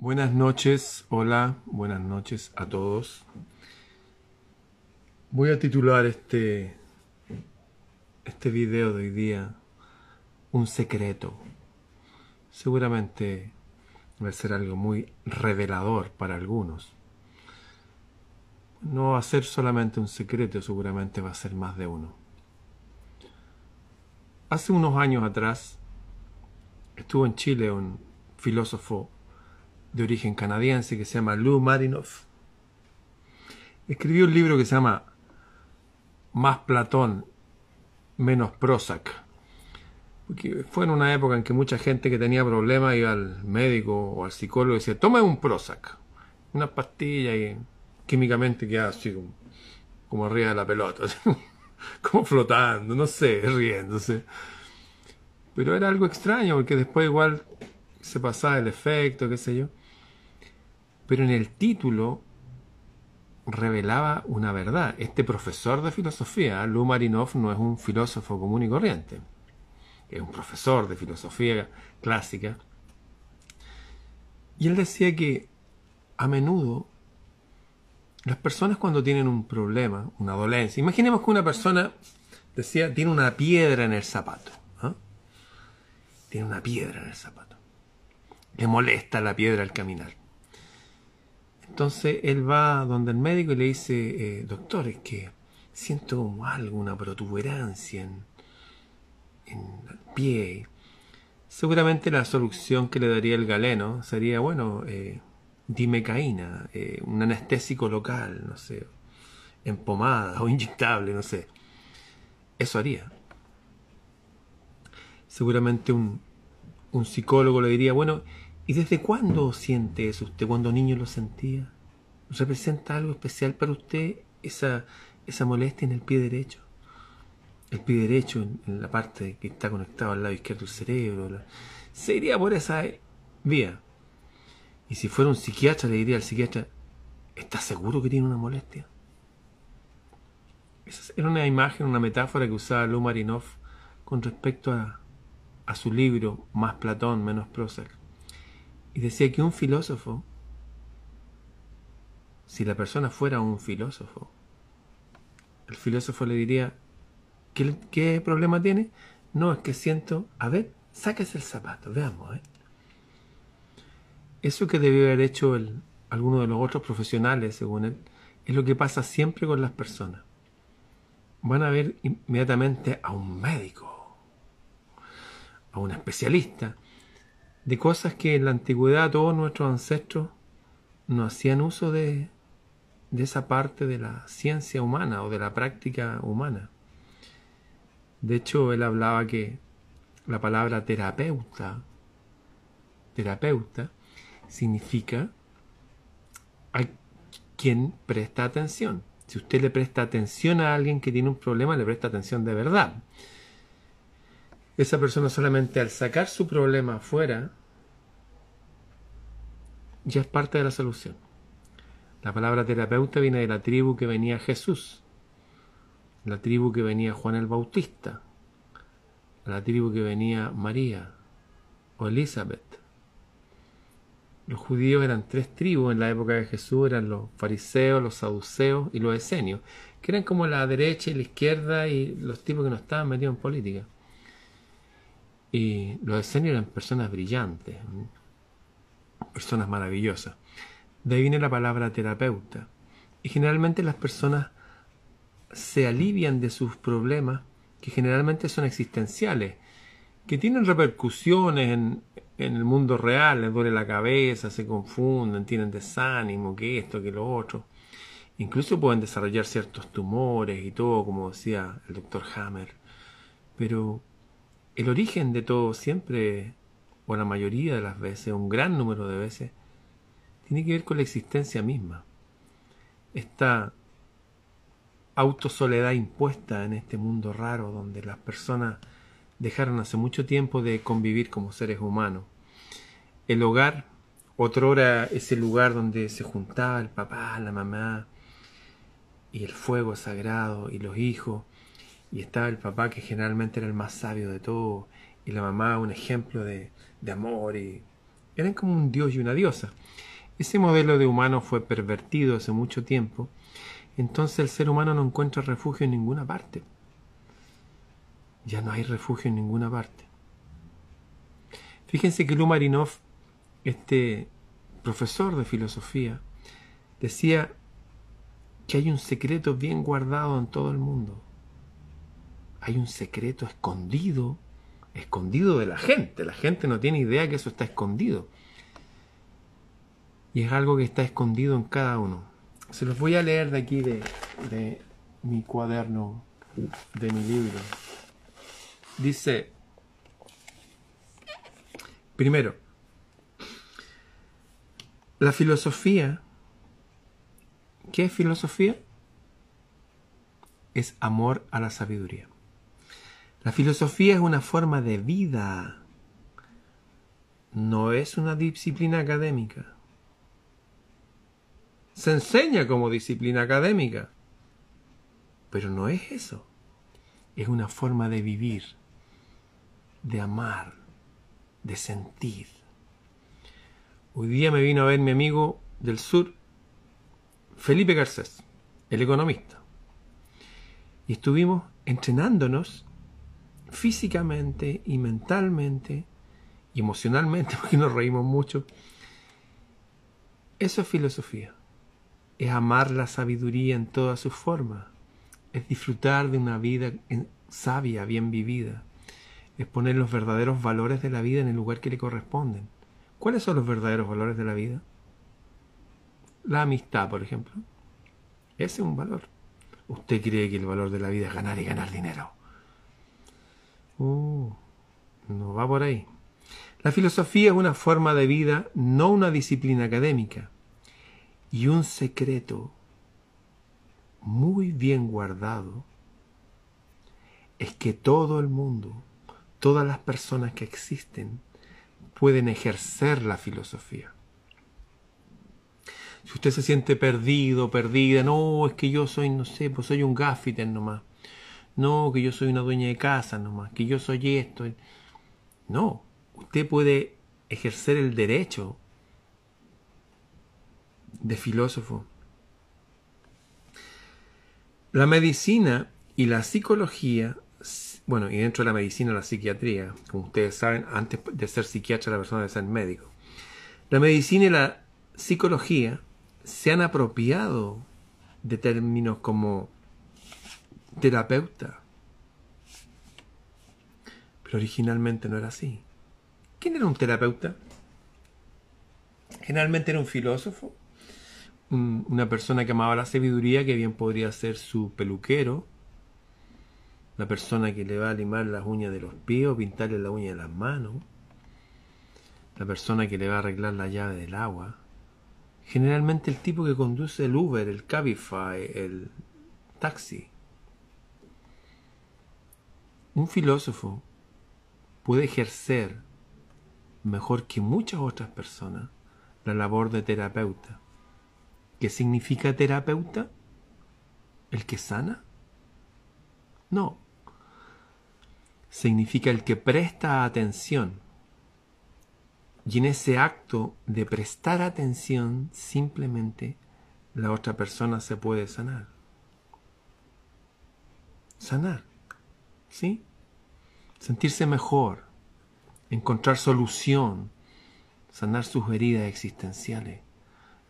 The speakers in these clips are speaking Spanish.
Buenas noches, hola, buenas noches a todos. Voy a titular este, este video de hoy día Un secreto. Seguramente va a ser algo muy revelador para algunos. No va a ser solamente un secreto, seguramente va a ser más de uno. Hace unos años atrás estuvo en Chile un filósofo de origen canadiense que se llama Lou Marinoff. Escribió un libro que se llama Más Platón, menos Prozac. Porque fue en una época en que mucha gente que tenía problemas iba al médico o al psicólogo y decía, toma un Prozac, una pastilla y químicamente queda así como, como arriba de la pelota, como flotando, no sé, riéndose. Pero era algo extraño porque después igual se pasaba el efecto, qué sé yo. Pero en el título revelaba una verdad. Este profesor de filosofía, Lou Marinov, no es un filósofo común y corriente. Es un profesor de filosofía clásica. Y él decía que a menudo las personas cuando tienen un problema, una dolencia, imaginemos que una persona, decía, tiene una piedra en el zapato. ¿ah? Tiene una piedra en el zapato. Le molesta la piedra al caminar. Entonces él va donde el médico y le dice, eh, doctor, es que siento algo, una protuberancia en, el pie. Seguramente la solución que le daría el galeno sería, bueno, eh, dimecaína, eh, un anestésico local, no sé, en pomada o inyectable, no sé. Eso haría. Seguramente un, un psicólogo le diría, bueno, ¿Y desde cuándo siente eso usted? ¿Cuando niño lo sentía? ¿Representa algo especial para usted esa, esa molestia en el pie derecho? El pie derecho en, la parte que está conectado al lado izquierdo del cerebro. se iría por esa vía. Y si fuera un psiquiatra, le diría al psiquiatra, ¿está seguro que tiene una molestia? Esa era una imagen, una metáfora que usaba Lou Marinov con respecto a, a su libro Más Platón, menos Prozac. Y decía que un filósofo, si la persona fuera un filósofo, el filósofo le diría, ¿qué, problema tiene? No, es que siento, a ver, sáquese el zapato, veamos. ¿eh? Eso que debió haber hecho alguno de los otros profesionales, según él, es lo que pasa siempre con las personas. Van a ver inmediatamente a un médico, a un especialista, de cosas que en la antigüedad todos nuestros ancestros no hacían uso de, de esa parte de la ciencia humana o de la práctica humana. De hecho, él hablaba que la palabra terapeuta, terapeuta, significa a quien presta atención. Si usted le presta atención a alguien que tiene un problema, le presta atención de verdad. Esa persona solamente al sacar su problema afuera, ya es parte de la solución. La palabra terapeuta viene de la tribu que venía Jesús, la tribu que venía Juan el Bautista, la tribu que venía María o Elizabeth. Los judíos eran tres tribus en la época de Jesús, eran los fariseos, los saduceos y los esenios, que eran como la derecha y la izquierda y los tipos que no estaban metidos en política. Y los esenios eran personas brillantes, personas maravillosas. De ahí viene la palabra terapeuta. Y generalmente las personas se alivian de sus problemas, que generalmente son existenciales, que tienen repercusiones en, el mundo real, les duele la cabeza, se confunden, tienen desánimo, que esto, que lo otro. Incluso pueden desarrollar ciertos tumores y todo, como decía el doctor Hammer. Pero el origen de todo siempre o la mayoría de las veces, un gran número de veces, tiene que ver con la existencia misma. Esta autosoledad impuesta en este mundo raro donde las personas dejaron hace mucho tiempo de convivir como seres humanos. El hogar, otrora ese lugar donde se juntaba el papá, la mamá, y el fuego sagrado, y los hijos, y estaba el papá que generalmente era el más sabio de todos, y la mamá un ejemplo de, de amor y Eran como un dios y una diosa. Ese modelo de humano fue pervertido hace mucho tiempo, entonces el ser humano no encuentra refugio en ninguna parte. Ya no hay refugio en ninguna parte. Fíjense que Lumarinov, este profesor de filosofía, decía que hay un secreto bien guardado en todo el mundo. Hay un secreto escondido, escondido de la gente. La gente no tiene idea que eso está escondido. Y es algo que está escondido en cada uno. Se los voy a leer de aquí de, de mi cuaderno, de mi libro. Dice, primero, la filosofía ¿Qué es filosofía? Es amor a la sabiduría. La filosofía es una forma de vida, no es una disciplina académica. Se enseña como disciplina académica, pero no es eso. Es una forma de vivir, de amar, de sentir. Hoy día me vino a ver mi amigo del sur Felipe Garcés, el economista. Y estuvimos entrenándonos físicamente y mentalmente y emocionalmente, porque nos reímos mucho. Eso es filosofía. Es amar la sabiduría en todas sus formas. Es disfrutar de una vida sabia, bien vivida. Es poner los verdaderos valores de la vida en el lugar que le corresponden. ¿Cuáles son los verdaderos valores de la vida? La amistad, por ejemplo. Ese es un valor. ¿Usted cree que el valor de la vida es ganar y ganar dinero? Uh, no va por ahí. La filosofía es una forma de vida, no una disciplina académica. Y un secreto muy bien guardado es que todo el mundo, todas las personas que existen, pueden ejercer la filosofía. Si usted se siente perdido, perdida, no, es que yo soy, no sé, pues soy un gaffiter nomás. No, que yo soy una dueña de casa nomás, que yo soy esto. No, usted puede ejercer el derecho de filósofo. La medicina y la psicología, bueno, y dentro de la medicina la psiquiatría, como ustedes saben, antes de ser psiquiatra la persona debe ser médico. La medicina y la psicología se han apropiado de términos como terapeuta. Pero originalmente no era así. ¿Quién era un terapeuta? Generalmente era un filósofo, una persona que amaba la sabiduría, que bien podría ser su peluquero, la persona que le va a limar las uñas de los pies pintarle la uña de las manos, la persona que le va a arreglar la llave del agua, Generalmente el tipo que conduce el Uber, el Cabify, el taxi. Un filósofo puede ejercer mejor que muchas otras personas la labor de terapeuta. ¿Qué significa terapeuta? ¿El que sana? No. Significa el que presta atención y en ese acto de prestar atención, simplemente la otra persona se puede sanar. Sanar. ¿Sí? Sentirse mejor. Encontrar solución. Sanar sus heridas existenciales.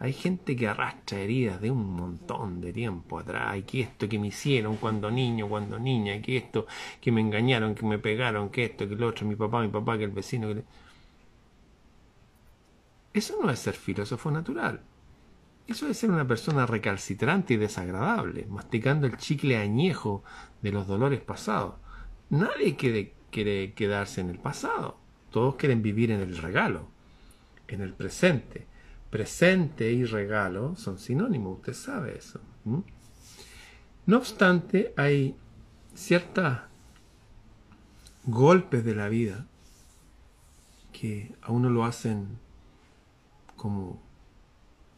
Hay gente que arrastra heridas de un montón de tiempo atrás, y que esto que me hicieron cuando niño, cuando niña, que esto que me engañaron, que me pegaron, que esto, que lo otro, mi papá, mi papá, que el vecino, que... Eso no es ser filósofo natural. Eso es ser una persona recalcitrante y desagradable, masticando el chicle añejo de los dolores pasados. Nadie quiere, quiere quedarse en el pasado. Todos quieren vivir en el regalo, en el presente. Presente y regalo son sinónimos, usted sabe eso. No obstante, hay ciertos golpes de la vida que a uno lo hacen como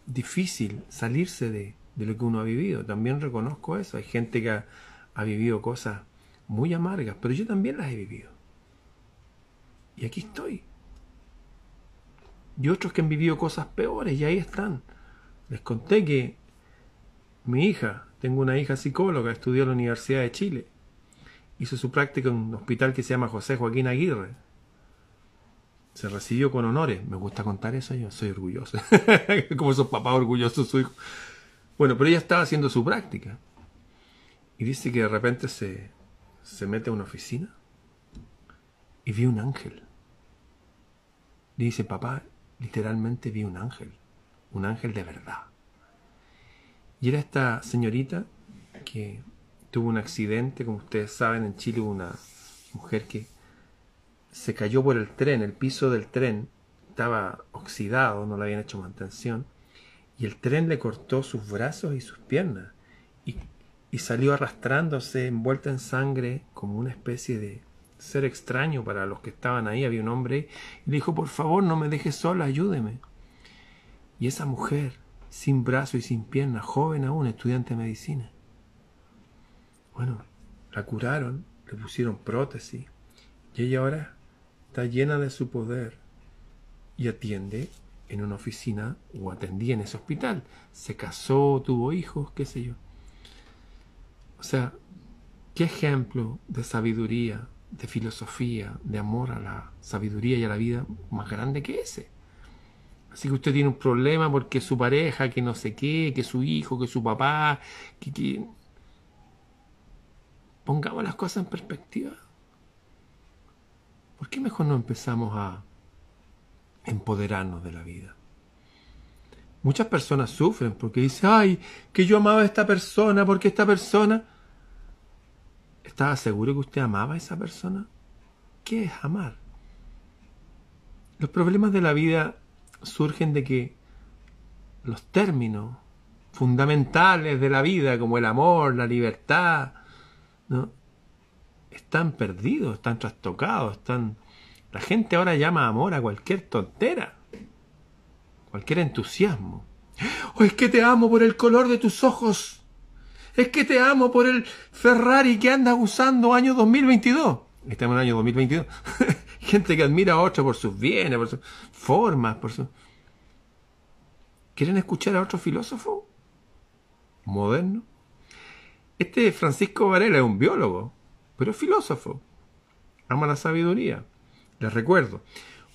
difícil salirse de, lo que uno ha vivido. También reconozco eso. Hay gente que ha, vivido cosas muy amargas, pero yo también las he vivido. Y aquí estoy. y otros que han vivido cosas peores y ahí están. Les conté que mi hija, tengo una hija psicóloga, estudió en la Universidad de Chile. Hizo su práctica en un hospital que se llama José Joaquín Aguirre. Se recibió con honores. Me gusta contar eso, yo soy orgulloso. Como esos papás orgullosos su hijo. Bueno, pero ella estaba haciendo su práctica. Y dice que de repente se, se mete a una oficina y vi un ángel. Dice, papá, literalmente vi un ángel. Un ángel de verdad. Y era esta señorita que tuvo un accidente, como ustedes saben, en Chile una mujer que se cayó por el tren, el piso del tren estaba oxidado, no le habían hecho mantención, y el tren le cortó sus brazos y sus piernas, y salió arrastrándose, envuelta en sangre, como una especie de ser extraño para los que estaban ahí. Había un hombre y le dijo, por favor, no me dejes sola, ayúdeme. Y esa mujer sin brazo y sin pierna, joven aún, estudiante de medicina. Bueno, la curaron, le pusieron prótesis y ella ahora está llena de su poder y atiende en una oficina o atendía en ese hospital. Se casó, tuvo hijos, qué sé yo. O sea, qué ejemplo de sabiduría, de filosofía, de amor a la sabiduría y a la vida más grande que ese. Así que usted tiene un problema porque su pareja, que no sé qué, que su hijo, que su papá, que, Pongamos las cosas en perspectiva. ¿Por qué mejor no empezamos a empoderarnos de la vida? Muchas personas sufren porque dicen, ay, que yo amaba a esta persona porque esta persona... ¿Estaba seguro que usted amaba a esa persona? ¿Qué es amar? Los problemas de la vida surgen de que los términos fundamentales de la vida, como el amor, la libertad, ¿no? están perdidos, están trastocados, están... La gente ahora llama amor a cualquier tontera, cualquier entusiasmo. Oh, es que te amo por el color de tus ojos. Es que te amo por el Ferrari que andas usando año 2022. Estamos en el año 2022. Gente que admira a otro por sus bienes, por sus formas, por su... ¿Quieren escuchar a otro filósofo? Moderno. Este Francisco Varela es un biólogo, pero filósofo. Ama la sabiduría. Les recuerdo,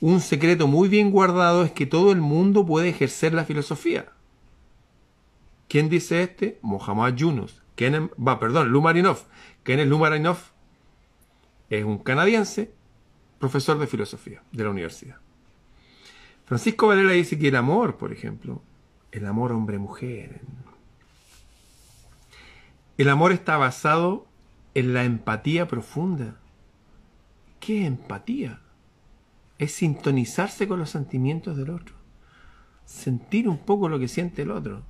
un secreto muy bien guardado es que todo el mundo puede ejercer la filosofía. ¿Quién dice este? Mohamed Yunus. va, perdón, Lumarinov. es Lumarinov es un canadiense profesor de filosofía de la universidad. Francisco Varela dice que el amor, por ejemplo, el amor hombre-mujer, el amor está basado en la empatía profunda. ¿Qué empatía? Es sintonizarse con los sentimientos del otro, sentir un poco lo que siente el otro.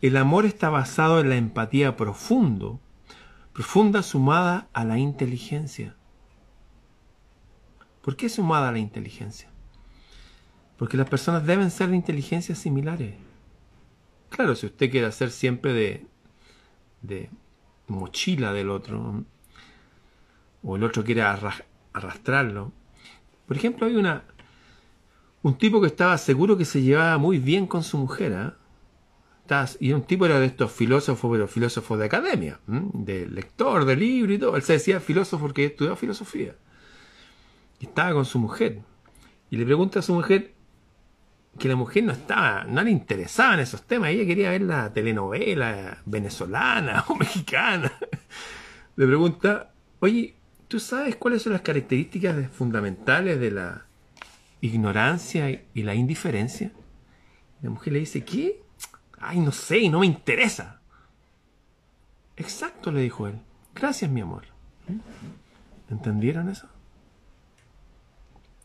El amor está basado en la empatía profundo, profunda sumada a la inteligencia. ¿Por qué sumada a la inteligencia? Porque las personas deben ser de inteligencias similares. Claro, si usted quiere hacer siempre de, de mochila del otro, o el otro quiere arrastrarlo. Por ejemplo, hay una un tipo que estaba seguro que se llevaba muy bien con su mujer, ¿eh? y un tipo era de estos filósofos, pero filósofos de academia, de lector, de libro y todo. Él se decía filósofo porque estudiaba filosofía. Y estaba con su mujer. Y le pregunta a su mujer que la mujer no estaba, no le interesaba en esos temas. Ella quería ver la telenovela venezolana o mexicana. Le pregunta, oye, ¿tú sabes cuáles son las características fundamentales de la ignorancia y la indiferencia? La mujer le dice, ¿qué? Ay, no sé, no me interesa. Exacto, le dijo él. Gracias, mi amor. ¿Entendieron eso?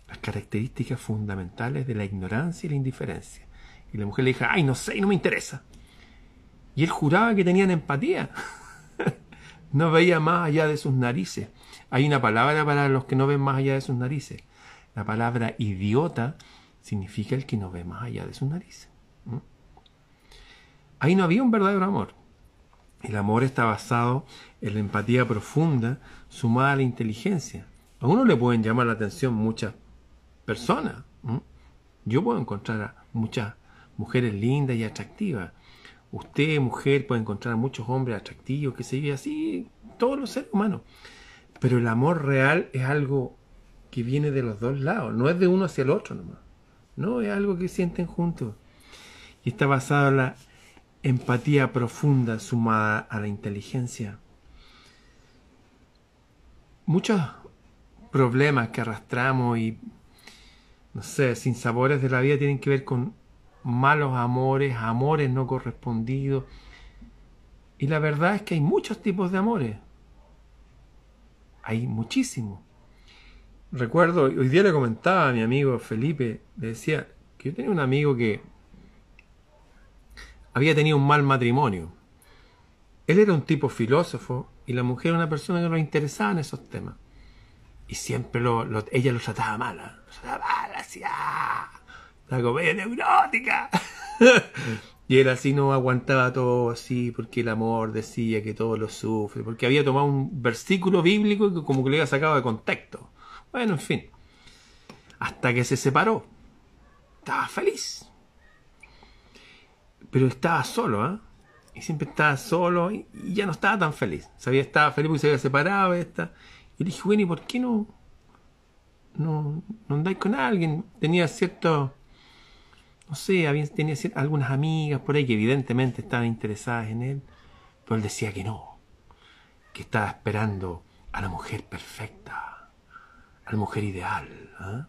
Las características fundamentales de la ignorancia y la indiferencia. Y la mujer le dijo, ay, no sé, no me interesa. Y él juraba que tenían empatía. no veía más allá de sus narices. Hay una palabra para los que no ven más allá de sus narices. La palabra idiota significa el que no ve más allá de sus narices. Ahí no había un verdadero amor. El amor está basado en la empatía profunda sumada a la inteligencia. A uno le pueden llamar la atención muchas personas. Yo puedo encontrar a muchas mujeres lindas y atractivas. Usted, mujer, puede encontrar a muchos hombres atractivos, que se vive así, todos los seres humanos. Pero el amor real es algo que viene de los dos lados, no es de uno hacia el otro nomás. No, es algo que sienten juntos. Y está basado en la empatía profunda sumada a la inteligencia. Muchos problemas que arrastramos y, no sé, sin sabores de la vida tienen que ver con malos amores, amores no correspondidos. Y la verdad es que hay muchos tipos de amores. Hay muchísimos. Recuerdo, hoy día le comentaba a mi amigo Felipe, le decía que yo tenía un amigo que había tenido un mal matrimonio. Él era un tipo filósofo y la mujer era una persona que no le interesaba en esos temas. Y siempre lo, ella lo trataba mal, ¿eh? lo trataba mal, ¡ah! la comedia neurótica. y él así no aguantaba todo así, porque el amor decía que todo lo sufre, porque había tomado un versículo bíblico que como que le había sacado de contexto. Bueno, en fin. Hasta que se separó. Estaba feliz pero estaba solo, ¿ah? Y siempre estaba solo y, ya no estaba tan feliz. Sabía, estaba feliz porque se había separado. Esta. Y le dije, bueno, ¿y por qué no, no, no andáis con alguien? Tenía cierto, no sé, había, tenía algunas amigas por ahí que evidentemente estaban interesadas en él, pero él decía que no, que estaba esperando a la mujer perfecta, a la mujer ideal, ¿ah?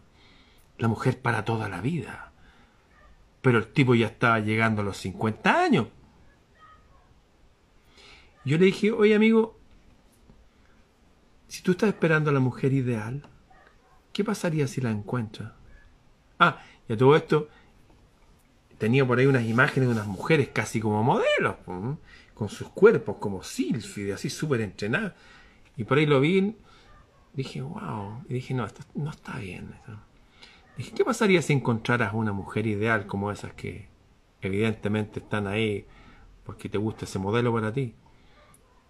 la mujer para toda la vida pero el tipo ya estaba llegando a los 50 años. Yo le dije, oye amigo, si tú estás esperando a la mujer ideal, ¿qué pasaría si la encuentras? Ah, y a todo esto, tenía por ahí unas imágenes de unas mujeres casi como modelos, con sus cuerpos como sílfide, así súper entrenadas. Y por ahí lo vi, dije, wow, y dije, no, esto no está bien. Dije, ¿qué pasaría si encontraras una mujer ideal como esas que evidentemente están ahí porque te gusta ese modelo para ti?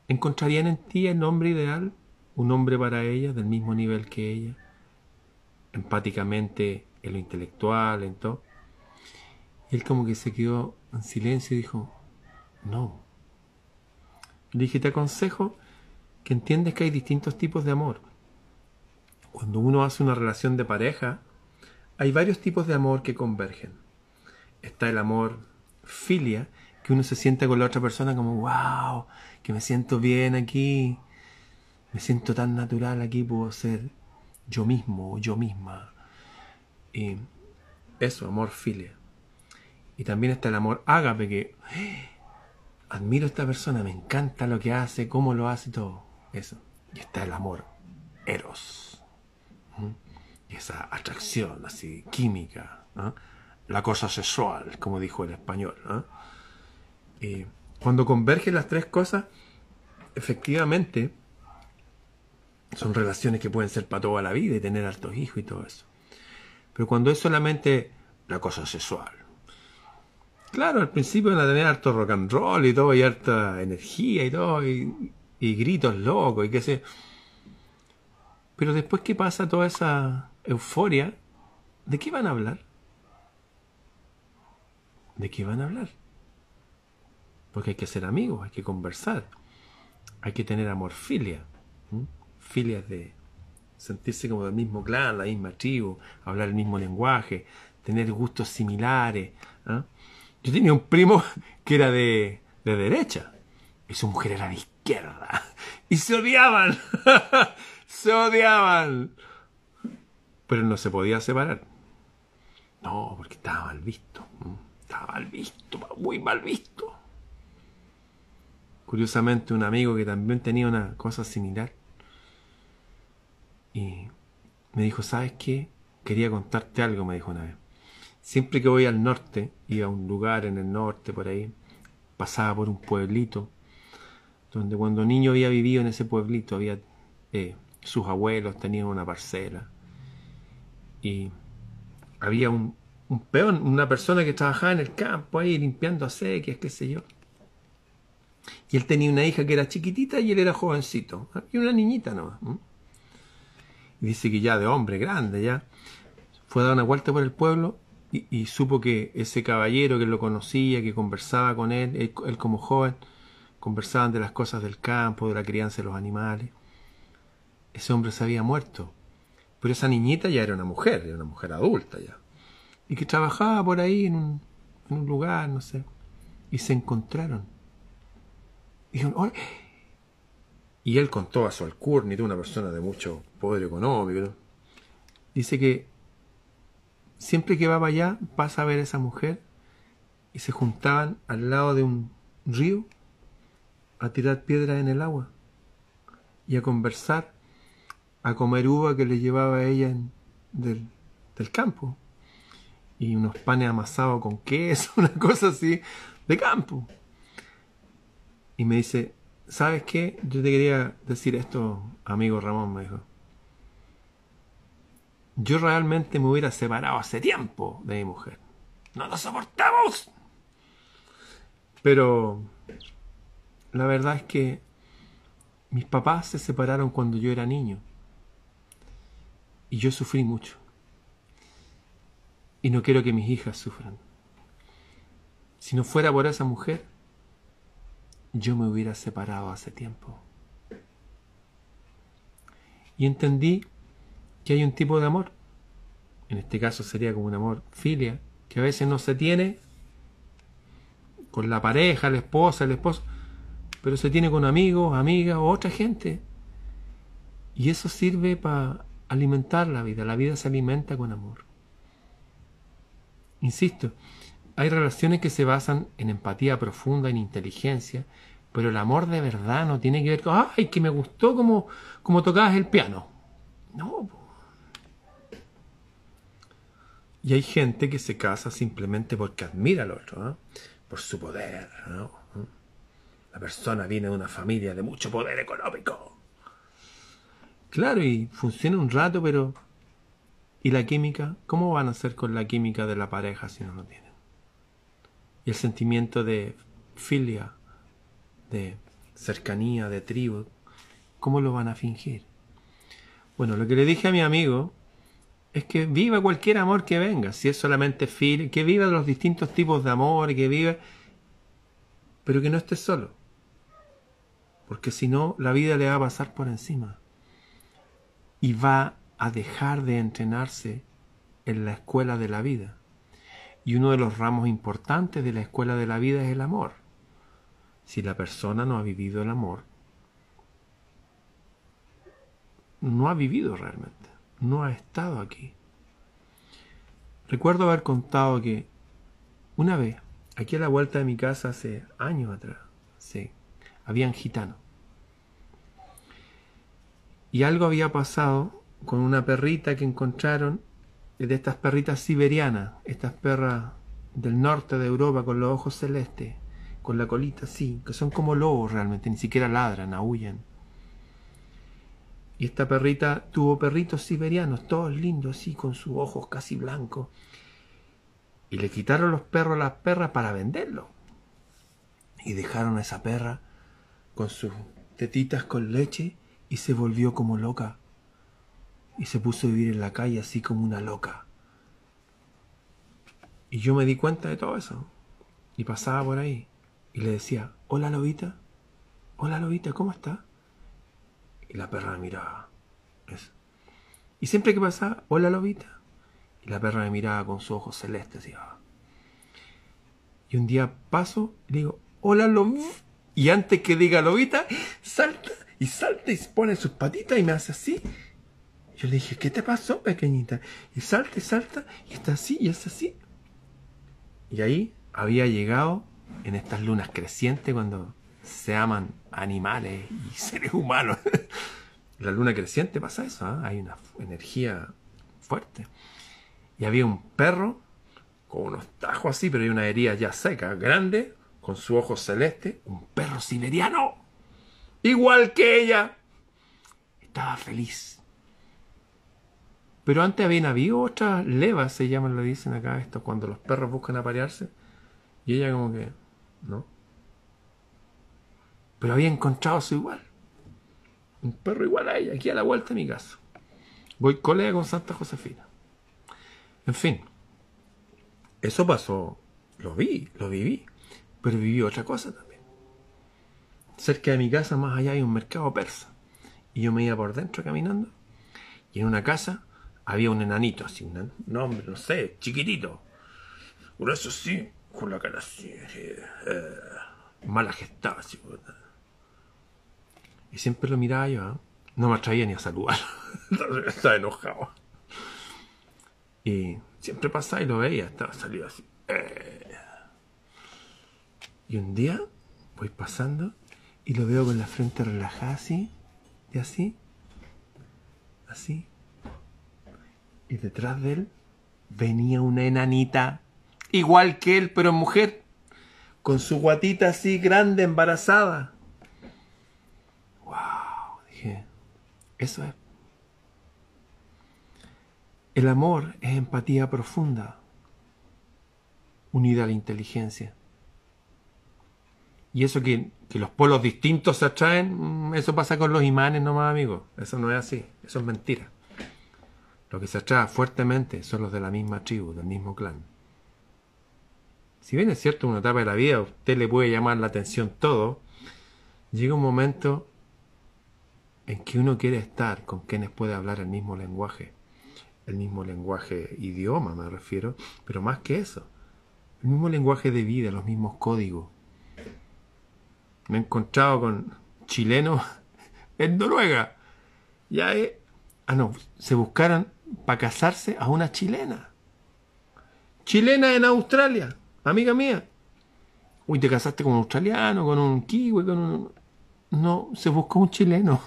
¿Encontrarían en ti el hombre ideal? ¿Un hombre para ella del mismo nivel que ella? Empáticamente en lo intelectual, en todo. Él como que se quedó en silencio y dijo, no. Le dije, te aconsejo que entiendes que hay distintos tipos de amor. Cuando uno hace una relación de pareja, hay varios tipos de amor que convergen. Está el amor filia, que uno se sienta con la otra persona como, wow, que me siento bien aquí, me siento tan natural aquí, puedo ser yo mismo o yo misma. Y eso, amor filia. Y también está el amor ágape, que admiro a esta persona, me encanta lo que hace, cómo lo hace y todo. Eso. Y está el amor eros. ¿Mm? esa atracción así química, la cosa sexual, como dijo el español. Y cuando convergen las tres cosas, efectivamente son relaciones que pueden ser para toda la vida y tener hartos hijos y todo eso. Pero cuando es solamente la cosa sexual, claro, al principio van a tener harto rock and roll y todo, y harta energía y todo, y, gritos locos y qué sé. Pero después que pasa toda esa euforia, ¿de qué van a hablar? ¿De qué van a hablar? Porque hay que ser amigos, hay que conversar, hay que tener amorfilia, filia de sentirse como del mismo clan, la misma tribu, hablar el mismo lenguaje, tener gustos similares. ¿ah? Yo tenía un primo que era de, de derecha y su mujer era de izquierda y se odiaban, se odiaban pero no se podía separar. No, porque estaba mal visto. Estaba mal visto, muy mal visto. Curiosamente, un amigo que también tenía una cosa similar. Y me dijo, ¿sabes qué? Quería contarte algo, me dijo una vez. Siempre que voy al norte, iba a un lugar en el norte, por ahí, pasaba por un pueblito, donde cuando niño había vivido en ese pueblito, había eh, sus abuelos tenían una parcela y había un, peón, una persona que trabajaba en el campo ahí limpiando acequias, qué sé yo. Y él tenía una hija que era chiquitita y él era jovencito. Y una niñita nomás. Y dice que ya de hombre grande ya. Fue a dar una vuelta por el pueblo y, supo que ese caballero que lo conocía, que conversaba con él, él, como joven, conversaban de las cosas del campo, de la crianza de los animales. Ese hombre se había muerto. Pero esa niñita ya era una mujer, era una mujer adulta ya. Y que trabajaba por ahí en un, en un lugar, no sé. Y se encontraron. Dijeron, y él contó a su alcurni, una persona de mucho poder económico. Dice que siempre que va para allá pasa a ver a esa mujer y se juntaban al lado de un río a tirar piedras en el agua y a conversar, a comer uva que le llevaba a ella del, del campo y unos panes amasados con queso, una cosa así de campo. Y me dice, ¿sabes qué? Yo te quería decir esto, amigo Ramón, me dijo. Yo realmente me hubiera separado hace tiempo de mi mujer. No nos soportamos. Pero la verdad es que mis papás se separaron cuando yo era niño. Y yo sufrí mucho. Y no quiero que mis hijas sufran. Si no fuera por esa mujer, yo me hubiera separado hace tiempo. Y entendí que hay un tipo de amor, en este caso sería como un amor filia, que a veces no se tiene con la pareja, la esposa, el esposo, pero se tiene con amigos, amigas o otra gente. Y eso sirve para alimentar la vida. La vida se alimenta con amor. Insisto, hay relaciones que se basan en empatía profunda, en inteligencia, pero el amor de verdad no tiene que ver con, ay, que me gustó como, como tocabas el piano. No. Y hay gente que se casa simplemente porque admira al otro, por su poder. La persona viene de una familia de mucho poder económico. Claro, y funciona un rato, pero ¿y la química? ¿Cómo van a hacer con la química de la pareja si no lo tienen? y el sentimiento de filia, de cercanía, de tribu, ¿cómo lo van a fingir? Bueno, lo que le dije a mi amigo es que viva cualquier amor que venga, si es solamente filia, que viva los distintos tipos de amor, que viva, pero que no esté solo, porque si no, la vida le va a pasar por encima y va a dejar de entrenarse en la escuela de la vida. Y uno de los ramos importantes de la escuela de la vida es el amor. Si la persona no ha vivido el amor, no ha vivido realmente, no ha estado aquí. Recuerdo haber contado que una vez, aquí a la vuelta de mi casa hace años atrás, sí, habían gitanos. Y algo había pasado con una perrita que encontraron de estas perritas siberianas, estas perras del norte de Europa con los ojos celestes, con la colita así, que son como lobos realmente, ni siquiera ladran, aullan. Y esta perrita tuvo perritos siberianos, todos lindos así, con sus ojos casi blancos. Y le quitaron los perros a las perras para venderlo. Y dejaron a esa perra con sus tetitas con leche y se volvió como loca y se puso a vivir en la calle así como una loca. Y yo me di cuenta de todo eso. Y pasaba por ahí. Y le decía, hola lobita, hola lobita, ¿cómo está? Y la perra me miraba. Y siempre que pasaba, hola lobita. Y la perra me miraba con sus ojos celestes. Y, y un día paso y le digo, hola lobita. Y antes que diga lobita, salta y salta y pone sus patitas y me hace así. Yo le dije, ¿qué te pasó, pequeñita? Y salta y salta, y está así, y es así. Y ahí había llegado en estas lunas crecientes cuando se aman animales y seres humanos. la luna creciente pasa eso, ¿ah? hay una energía fuerte. Y había un perro con unos tajos así, pero hay una herida ya seca, grande, con su ojo celeste, un perro siberiano, igual que ella. Estaba feliz pero antes habían habido otras levas, se llaman, lo dicen acá, esto, cuando los perros buscan aparearse. Y ella como que, no. Pero había encontrado su igual. Un perro igual a ella, aquí a la vuelta de mi casa. Voy colega con Santa Josefina. En fin. Eso pasó, lo vi, lo viví, pero viví otra cosa también. Cerca de mi casa, más allá, hay un mercado persa. Y yo me iba por dentro caminando. Y en una casa había un enanito, así, un hombre, no sé, chiquitito. eso sí, con la cara así, eh, gestada, así. Y siempre lo miraba yo, ¿eh? no me atraía ni a saludar. estaba enojado. Y siempre pasaba y lo veía, estaba salido así. Eh. Y un día voy pasando y lo veo con la frente relajada así, y así, así. Y detrás de él venía una enanita, igual que él, pero mujer, con su guatita así grande, embarazada. ¡Wow! Dije, eso es. El amor es empatía profunda, unida a la inteligencia. Y eso que, los polos distintos se atraen, mm, eso pasa con los imanes nomás, amigos. Eso no es así, eso es mentira. Lo que se atrae fuertemente son los de la misma tribu, del mismo clan. Si bien es cierto, en una etapa de la vida usted le puede llamar la atención todo, llega un momento en que uno quiere estar con quienes puede hablar el mismo lenguaje, el mismo lenguaje idioma me refiero, pero más que eso, el mismo lenguaje de vida, los mismos códigos, me he encontrado con chilenos en Noruega. Ya es. Ah, no, se buscaron para casarse a una chilena. Chilena en Australia, amiga mía. Uy, te casaste con un australiano, con un kiwi, con un. No, se buscó un chileno.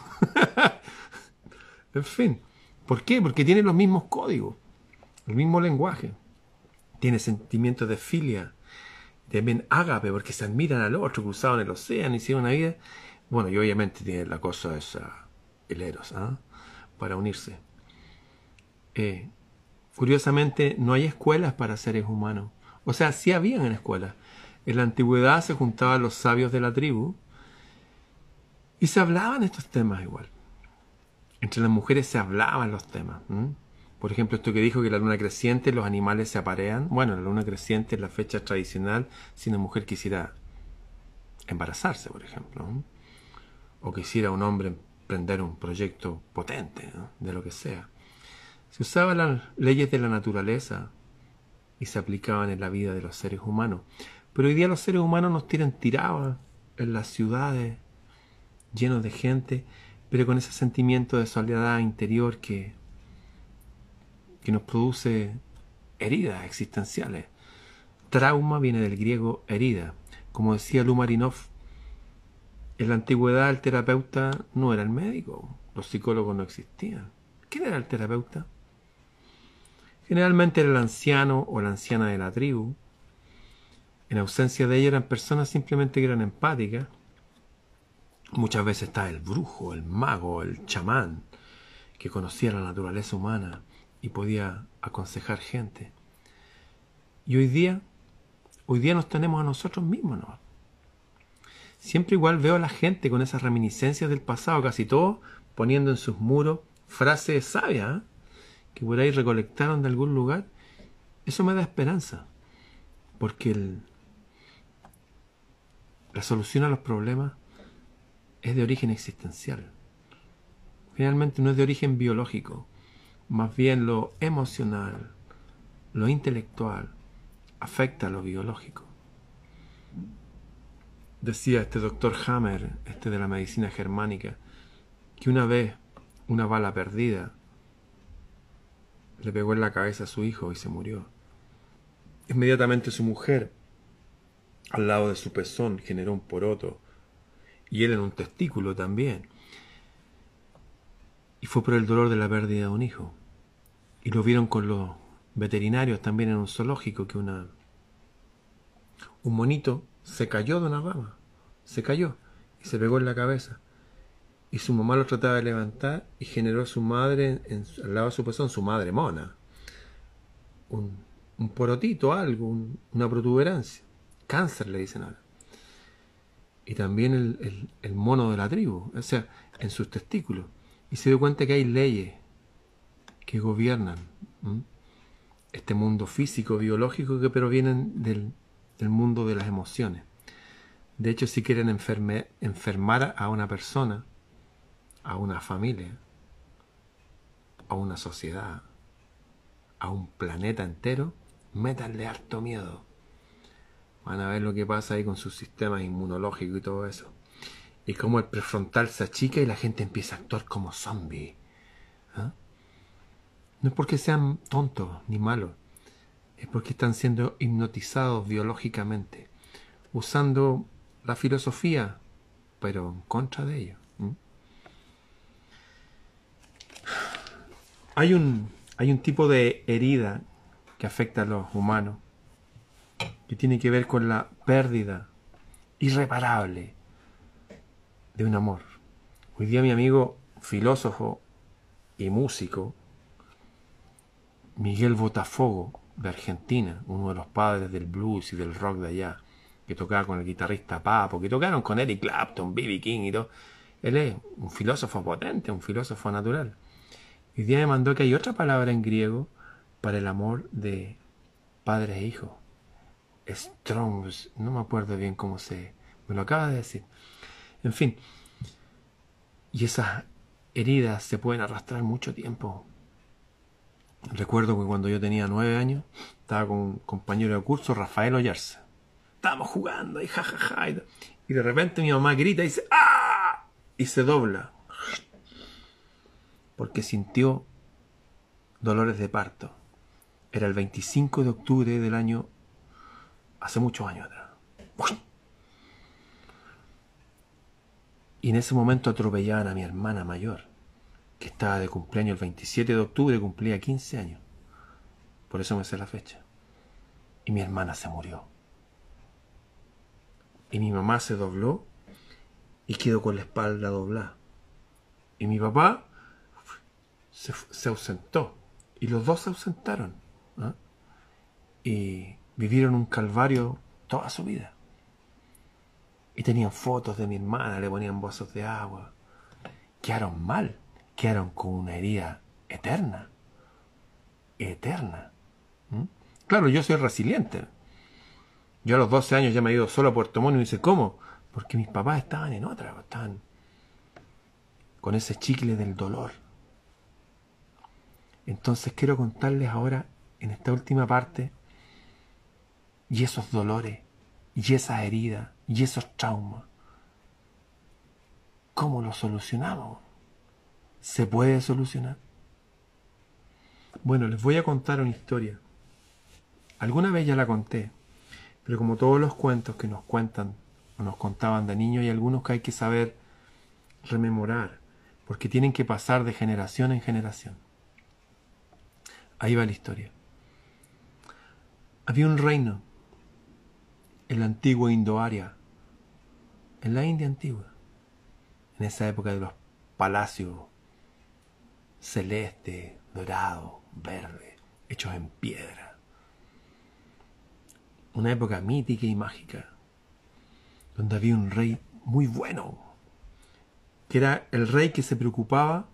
en fin. ¿Por qué? Porque tiene los mismos códigos, el mismo lenguaje. Tiene sentimientos de filia, también ágape, porque se admiran al otro, cruzaron el océano, hicieron una vida. Bueno, y obviamente tiene la cosa esa, el Eros, ¿ah? para unirse. Eh, curiosamente, no hay escuelas para seres humanos. O sea, sí habían en escuelas. En la antigüedad se juntaban los sabios de la tribu y se hablaban estos temas igual. Entre las mujeres se hablaban los temas. Por ejemplo, esto que dijo que la luna creciente, los animales se aparean. Bueno, la luna creciente es la fecha tradicional si una mujer quisiera embarazarse, por ejemplo. O quisiera un hombre emprender un proyecto potente, de lo que sea. Se usaban las leyes de la naturaleza y se aplicaban en la vida de los seres humanos. Pero hoy día los seres humanos nos tiran tirados en las ciudades, llenos de gente, pero con ese sentimiento de soledad interior que que nos produce heridas existenciales. Trauma viene del griego herida. Como decía Lumarinov, en la antigüedad el terapeuta no era el médico, los psicólogos no existían. ¿Quién era el terapeuta? Generalmente era el anciano o la anciana de la tribu. En ausencia de ella eran personas simplemente que eran empáticas. Muchas veces está el brujo, el mago, el chamán, que conocía la naturaleza humana y podía aconsejar gente. Y hoy día, hoy día nos tenemos a nosotros mismos, ¿no? Siempre igual veo a la gente con esas reminiscencias del pasado, casi todos poniendo en sus muros frases sabias ¿eh? que por ahí recolectaron de algún lugar. Eso me da esperanza, porque el, la solución a los problemas es de origen existencial. Generalmente no es de origen biológico más bien lo emocional, lo intelectual, afecta a lo biológico. Decía este doctor Hammer, este de la medicina germánica, que una vez una bala perdida le pegó en la cabeza a su hijo y se murió. Inmediatamente su mujer, al lado de su pezón, generó un poroto y él en un testículo también. Y fue por el dolor de la pérdida de un hijo. Y lo vieron con los veterinarios también en un zoológico que una un monito se cayó de una rama, se cayó y se pegó en la cabeza. Y su mamá lo trataba de levantar y generó a su madre en, al lado de su pezón, su madre mona. Un, un porotito, algo, una protuberancia. Cáncer le dicen ahora. Y también el, el mono de la tribu, o sea, en sus testículos. Y se dio cuenta que hay leyes que gobiernan este mundo físico, biológico, que provienen del, del mundo de las emociones. De hecho, si quieren enfermar a una persona, a una familia, a una sociedad, a un planeta entero, métanle harto miedo. Van a ver lo que pasa ahí con su sistema inmunológico y todo eso. Y cómo el prefrontal se achica y la gente empieza a actuar como zombie. ¿ah? No es porque sean tontos ni malos, es porque están siendo hipnotizados biológicamente, usando la filosofía, pero en contra de ello. Hay un, hay un tipo de herida que afecta a los humanos, que tiene que ver con la pérdida irreparable de un amor. Hoy día mi amigo filósofo y músico, Miguel Botafogo, de Argentina, uno de los padres del blues y del rock de allá, que tocaba con el guitarrista Papo, que tocaron con Eric Clapton, B.B. King y todo. Él es un filósofo potente, un filósofo natural. Y día me mandó que hay otra palabra en griego para el amor de padre e hijo. Strong, no me acuerdo bien cómo se... Me lo acaba de decir. En fin. Y esas heridas se pueden arrastrar mucho tiempo. Recuerdo que cuando yo tenía nueve años, estaba con un compañero de curso, Rafael Ollarza. Estábamos jugando y jajaja. y de repente mi mamá grita y dice ¡Ah! Y se dobla porque sintió dolores de parto. Era el 25 de octubre del año, hace muchos años atrás. Y en ese momento atropellaban a mi hermana mayor, que estaba de cumpleaños el 27 de octubre, cumplía 15 años. Por eso me sé la fecha. Y mi hermana se murió. Y mi mamá se dobló y quedó con la espalda doblada. Y mi papá se, ausentó. Y los dos se ausentaron. ¿ah? Y vivieron un calvario toda su vida. Y tenían fotos de mi hermana, le ponían vasos de agua. Quedaron mal, quedaron con una herida eterna. Eterna. Claro, yo soy resiliente. Yo a los 12 años ya me he ido solo a Puerto Montt y dice, ¿cómo? Porque mis papás estaban en otra, estaban con ese chicle del dolor. Entonces quiero contarles ahora, en esta última parte, y esos dolores, y esas heridas, y esos traumas. ¿Cómo los solucionamos? ¿Se puede solucionar? Bueno, les voy a contar una historia. Alguna vez ya la conté, pero como todos los cuentos que nos cuentan o nos contaban de niños, hay algunos que hay que saber rememorar, porque tienen que pasar de generación en generación. Ahí va la historia. Había un reino en la antigua Indoaria, en la India antigua, en esa época de los palacios celeste, dorado, verde, hechos en piedra. Una época mítica y mágica, donde había un rey muy bueno, que era el rey que se preocupaba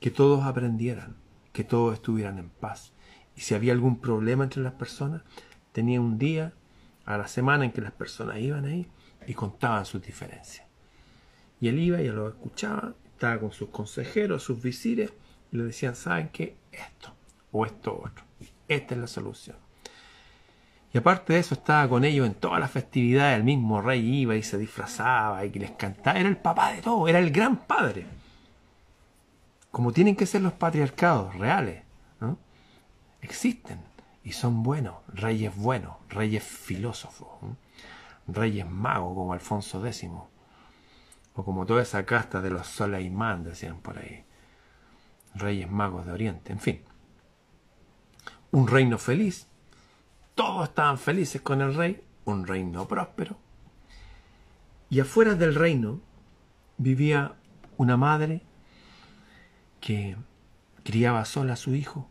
que todos aprendieran que todos estuvieran en paz. Y si había algún problema entre las personas, tenía un día a la semana en que las personas iban ahí y contaban sus diferencias. Y él iba y lo escuchaba, estaba con sus consejeros, sus visires, y le decían, ¿saben qué? Esto o esto otro. Esta es la solución. Y aparte de eso, estaba con ellos en todas las festividades. El mismo rey iba y se disfrazaba y les cantaba. Era el papá de todo, era el gran padre como tienen que ser los patriarcados reales. Existen y son buenos, reyes buenos, reyes filósofos, reyes magos como Alfonso X, o como toda esa casta de los Soleimán, decían por ahí, reyes magos de Oriente, en fin. Un reino feliz, todos estaban felices con el rey, un reino próspero, y afuera del reino vivía una madre que criaba sola a su hijo,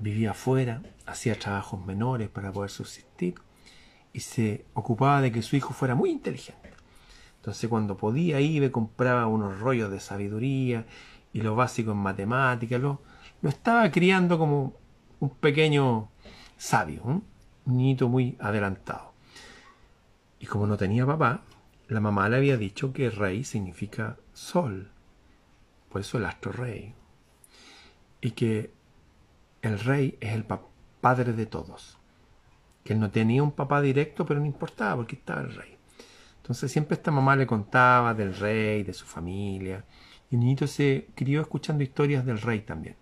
vivía afuera, hacía trabajos menores para poder subsistir y se ocupaba de que su hijo fuera muy inteligente. Entonces cuando podía iba compraba unos rollos de sabiduría y lo básico en matemáticas, lo, lo estaba criando como un pequeño sabio, un niñito muy adelantado. Y como no tenía papá, la mamá le había dicho que rey significa sol, por eso el astro rey, y que el rey es el padre de todos, que él no tenía un papá directo, pero no importaba porque estaba el rey. Entonces siempre esta mamá le contaba del rey, de su familia, y el niñito se crió escuchando historias del rey también.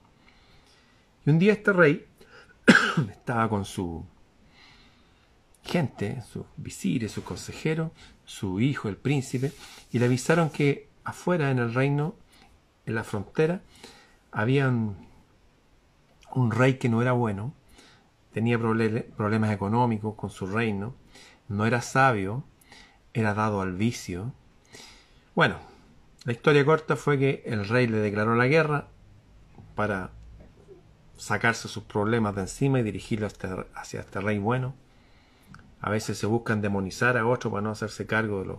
Y un día este rey estaba con su gente, sus visires, su consejero, su hijo, el príncipe, y le avisaron que afuera en el reino, en la frontera, había un, rey que no era bueno, tenía problemas económicos con su reino, no era sabio, era dado al vicio. Bueno, la historia corta fue que el rey le declaró la guerra para sacarse sus problemas de encima y dirigirlo este, hacia este rey bueno. A veces se buscan demonizar a otro para no hacerse cargo de los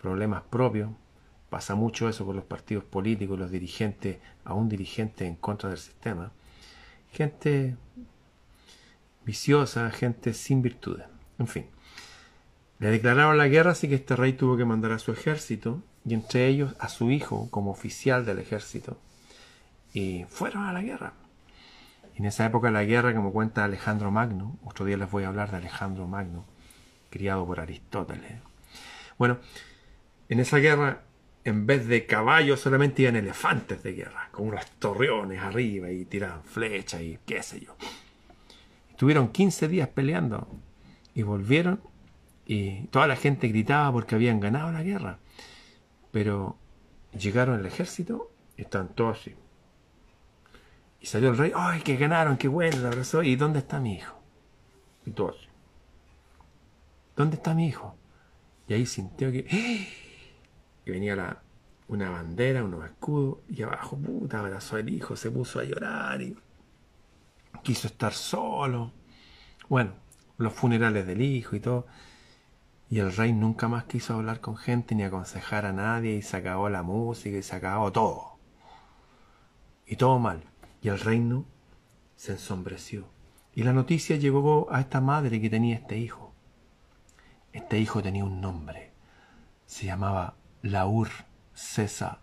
problemas propios. Pasa mucho eso con los partidos políticos, los dirigentes, a un dirigente en contra del sistema. Gente viciosa, gente sin virtudes. En fin. Le declararon la guerra, así que este rey tuvo que mandar a su ejército y entre ellos a su hijo como oficial del ejército. Y fueron a la guerra. En esa época la guerra, como cuenta Alejandro Magno, otro día les voy a hablar de Alejandro Magno, criado por Aristóteles. Bueno, en esa guerra, en vez de caballos, solamente iban elefantes de guerra, con unos torreones arriba y tiraban flechas y qué sé yo. Estuvieron 15 días peleando y volvieron y toda la gente gritaba porque habían ganado la guerra. Pero llegaron al ejército y están todos así. Y salió el rey, ¡ay, que ganaron, qué bueno! La abrazó, ¿y dónde está mi hijo? Y todos. ¿Dónde está mi hijo? Y ahí sintió que, ¡eh! Que venía la, una bandera, unos escudos, y abajo, puta, abrazó al hijo, se puso a llorar y quiso estar solo. Bueno, los funerales del hijo y todo. Y el rey nunca más quiso hablar con gente ni aconsejar a nadie y se acabó la música y se acabó todo. Y todo mal y el reino se ensombreció. Y la noticia llegó a esta madre que tenía este hijo. Este hijo tenía un nombre. Se llamaba Laur César.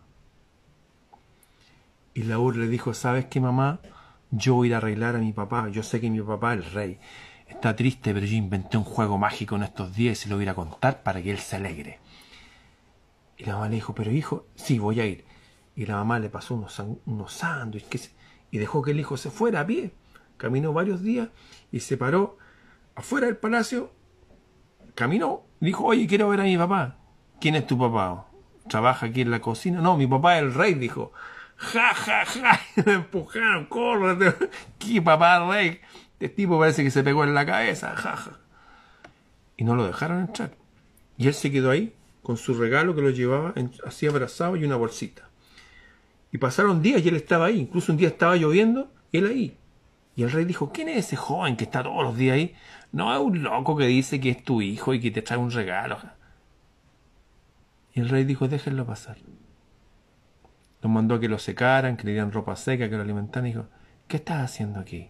Y Laur le dijo, ¿sabes qué mamá? Yo voy a arreglar a mi papá. Yo sé que mi papá, el rey, está triste, pero yo inventé un juego mágico en estos días y se lo voy a contar para que él se alegre. Y la mamá le dijo, pero hijo, sí, voy a ir. Y la mamá le pasó unos, unos sándwiches, y dejó que el hijo se fuera a pie. Caminó varios días y se paró afuera del palacio. Caminó, dijo, oye, quiero ver a mi papá. ¿Quién es tu papá? ¿Trabaja aquí en la cocina? No, mi papá el rey, dijo. Ja, ja, ja. Me empujaron, córrete. ¿Qué papá rey? Este tipo parece que se pegó en la cabeza. Ja, ja. Y no lo dejaron entrar. Y él se quedó ahí con su regalo que lo llevaba así abrazado y una bolsita. Y pasaron días y él estaba ahí. Incluso un día estaba lloviendo y él ahí. Y el rey dijo, ¿quién es ese joven que está todos los días ahí? No, es un loco que dice que es tu hijo y que te trae un regalo. Y el rey dijo, déjenlo pasar. Lo mandó a que lo secaran, que le dieran ropa seca, que lo alimentaran. Y dijo, ¿qué estás haciendo aquí?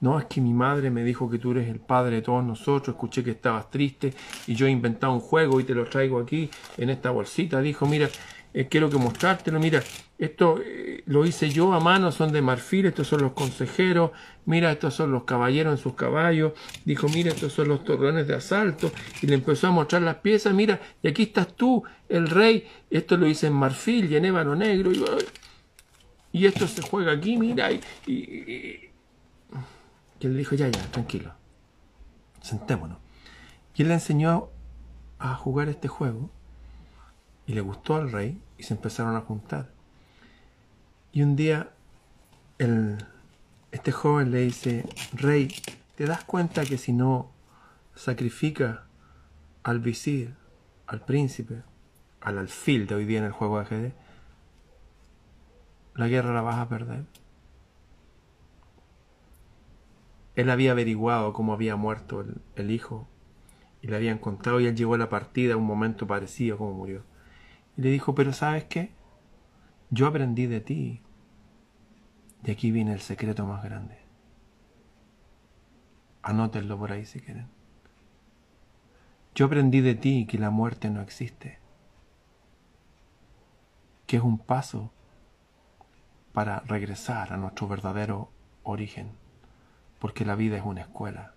No, es que mi madre me dijo que tú eres el padre de todos nosotros, escuché que estabas triste y yo he inventado un juego y te lo traigo aquí en esta bolsita. Dijo, mira, eh, quiero que mostrártelo, mira, esto eh, lo hice yo a mano, son de marfil, estos son los consejeros, mira, estos son los caballeros en sus caballos, dijo, mira, estos son los torrones de asalto, y le empezó a mostrar las piezas, mira, y aquí estás tú, el rey, esto lo hice en marfil y en ébano negro, y, esto se juega aquí, mira, y, y, él le dijo, ya, ya, tranquilo, sentémonos. Y él le enseñó a jugar este juego, y le gustó al rey, y se empezaron a juntar. Y un día el, este joven le dice, rey, ¿te das cuenta que si no sacrifica al visir, al príncipe, al alfil de hoy día en el juego de ajedrez, la guerra la vas a perder? Él había averiguado cómo había muerto el, el hijo y le habían contado y él llegó a la partida a un momento parecido como murió. Y le dijo, pero ¿sabes qué? Yo aprendí de ti. De aquí viene el secreto más grande. Anótenlo por ahí si quieren. Yo aprendí de ti que la muerte no existe, que es un paso para regresar a nuestro verdadero origen, porque la vida es una escuela,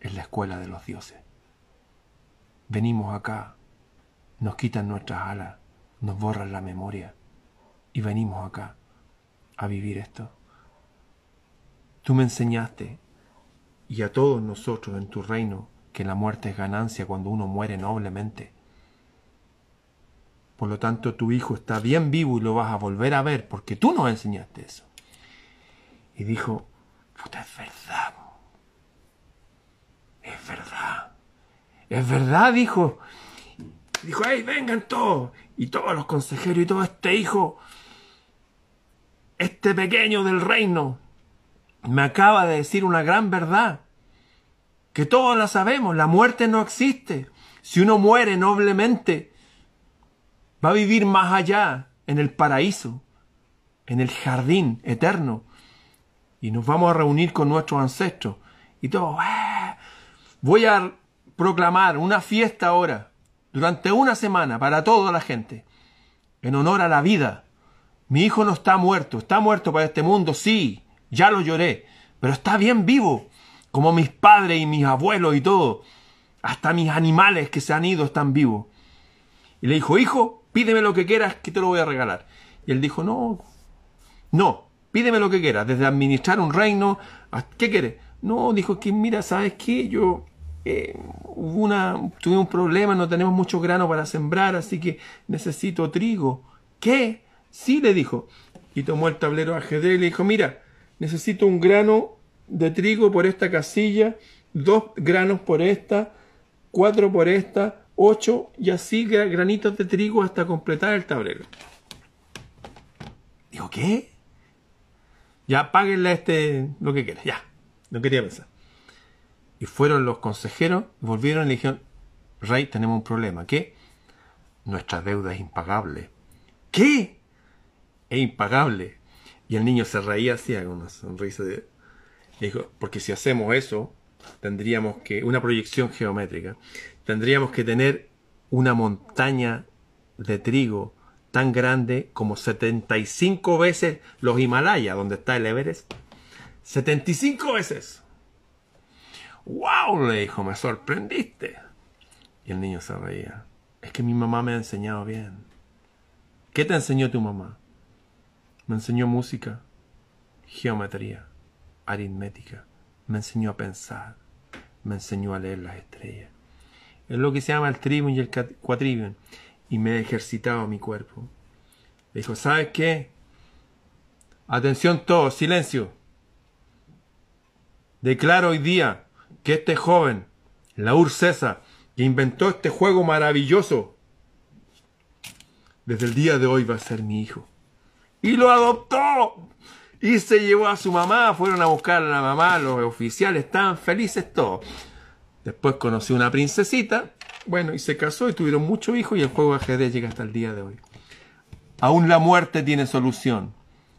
es la escuela de los dioses. Venimos acá, nos quitan nuestras alas, nos borran la memoria y venimos acá a vivir esto. Tú me enseñaste y a todos nosotros en tu reino que la muerte es ganancia cuando uno muere noblemente. Por lo tanto, tu hijo está bien vivo y lo vas a volver a ver porque tú nos enseñaste eso. Y dijo, puta, es verdad. Es verdad. Es verdad, dijo. Dijo, hey, vengan todos. Y todos los consejeros y todo este hijo, este pequeño del reino, me acaba de decir una gran verdad que todos la sabemos, la muerte no existe. Si uno muere noblemente, va a vivir más allá, en el paraíso, en el jardín eterno. Y nos vamos a reunir con nuestros ancestros. Y todo, ¡eh! voy a proclamar una fiesta ahora, durante una semana, para toda la gente, en honor a la vida. Mi hijo no está muerto, está muerto para este mundo, sí, ya lo lloré, pero está bien vivo como mis padres y mis abuelos y todo. Hasta mis animales que se han ido están vivos. Y le dijo, hijo, pídeme lo que quieras que te lo voy a regalar. Y él dijo, no, no, pídeme lo que quieras, desde administrar un reino, ¿qué quieres? No, dijo que mira, ¿sabes qué? Yo eh, una, tuve un problema, no tenemos mucho grano para sembrar, así que necesito trigo. ¿Qué? Sí, le dijo. Y tomó el tablero de ajedrez y le dijo, mira, necesito un grano de trigo por esta casilla, dos granos por esta, cuatro por esta, ocho y así granitos de trigo hasta completar el tablero. Dijo, ¿qué? Ya, páguenle este lo que quiera, ya. No quería pensar. Y fueron los consejeros, volvieron y le dijeron, Rey, tenemos un problema. ¿Qué? Nuestra deuda es impagable. ¿Qué? Es impagable. Y el niño se reía así con una sonrisa de dijo, porque si hacemos eso, tendríamos que, una proyección geométrica, tendríamos que tener una montaña de trigo tan grande como 75 veces los Himalayas, donde está el Everest. 75 veces. ¡Wow! le dijo, me sorprendiste. Y el niño se reía. Es que mi mamá me ha enseñado bien. ¿Qué te enseñó tu mamá? Me enseñó música, geometría aritmética, me enseñó a pensar, me enseñó a leer las estrellas. Es lo que se llama el trivium y el quatrivium, y me ha ejercitado mi cuerpo. Le dijo, ¿sabes qué? Atención todos, silencio. Declaro hoy día que este joven, Laur César, que inventó este juego maravilloso, desde el día de hoy va a ser mi hijo. Y lo adoptó. Y se llevó a su mamá, fueron a buscar a la mamá, los oficiales estaban felices todos. Después conoció una princesita, bueno, y se casó y tuvieron muchos hijos y el juego de ajedrez llega hasta el día de hoy. Aún la muerte tiene solución.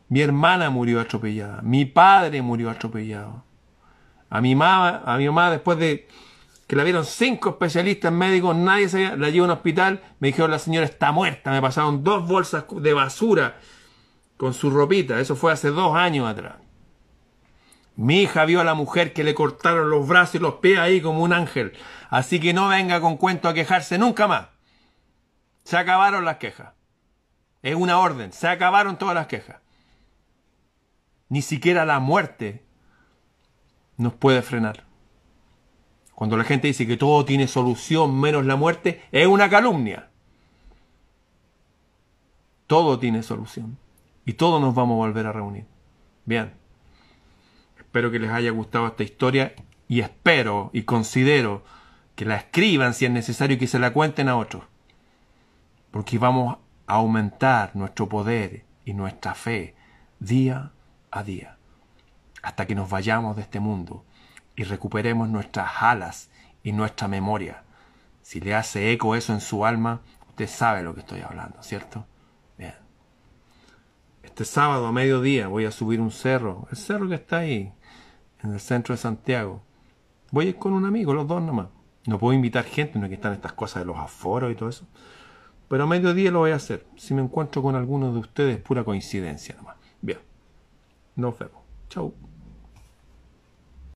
Mi hermana murió atropellada, mi padre murió atropellado. A mi mamá, a mi mamá después de que la vieron cinco especialistas médicos, nadie sabía, la llevó a un hospital, me dijeron la señora está muerta, me pasaron dos bolsas de basura con su ropita. Eso fue hace dos años atrás. Mi hija vio a la mujer que le cortaron los brazos y los pies ahí como un ángel. Así que no venga con cuento a quejarse nunca más. Se acabaron las quejas. Es una orden. Se acabaron todas las quejas. Ni siquiera la muerte nos puede frenar. Cuando la gente dice que todo tiene solución menos la muerte, es una calumnia. Todo tiene solución y todos nos vamos a volver a reunir. Bien. Espero que les haya gustado esta historia y espero y considero que la escriban si es necesario y que se la cuenten a otros. Porque vamos a aumentar nuestro poder y nuestra fe día a día hasta que nos vayamos de este mundo y recuperemos nuestras alas y nuestra memoria. Si le hace eco eso en su alma, usted sabe lo que estoy hablando, ¿cierto? Este sábado a mediodía voy a subir un cerro, el cerro que está ahí, en el centro de Santiago. Voy a ir con un amigo, los dos nomás. No puedo invitar gente, no que están estas cosas de los aforos y todo eso. Pero a mediodía lo voy a hacer. Si me encuentro con alguno de ustedes, pura coincidencia nomás. Bien. Nos vemos. Chau.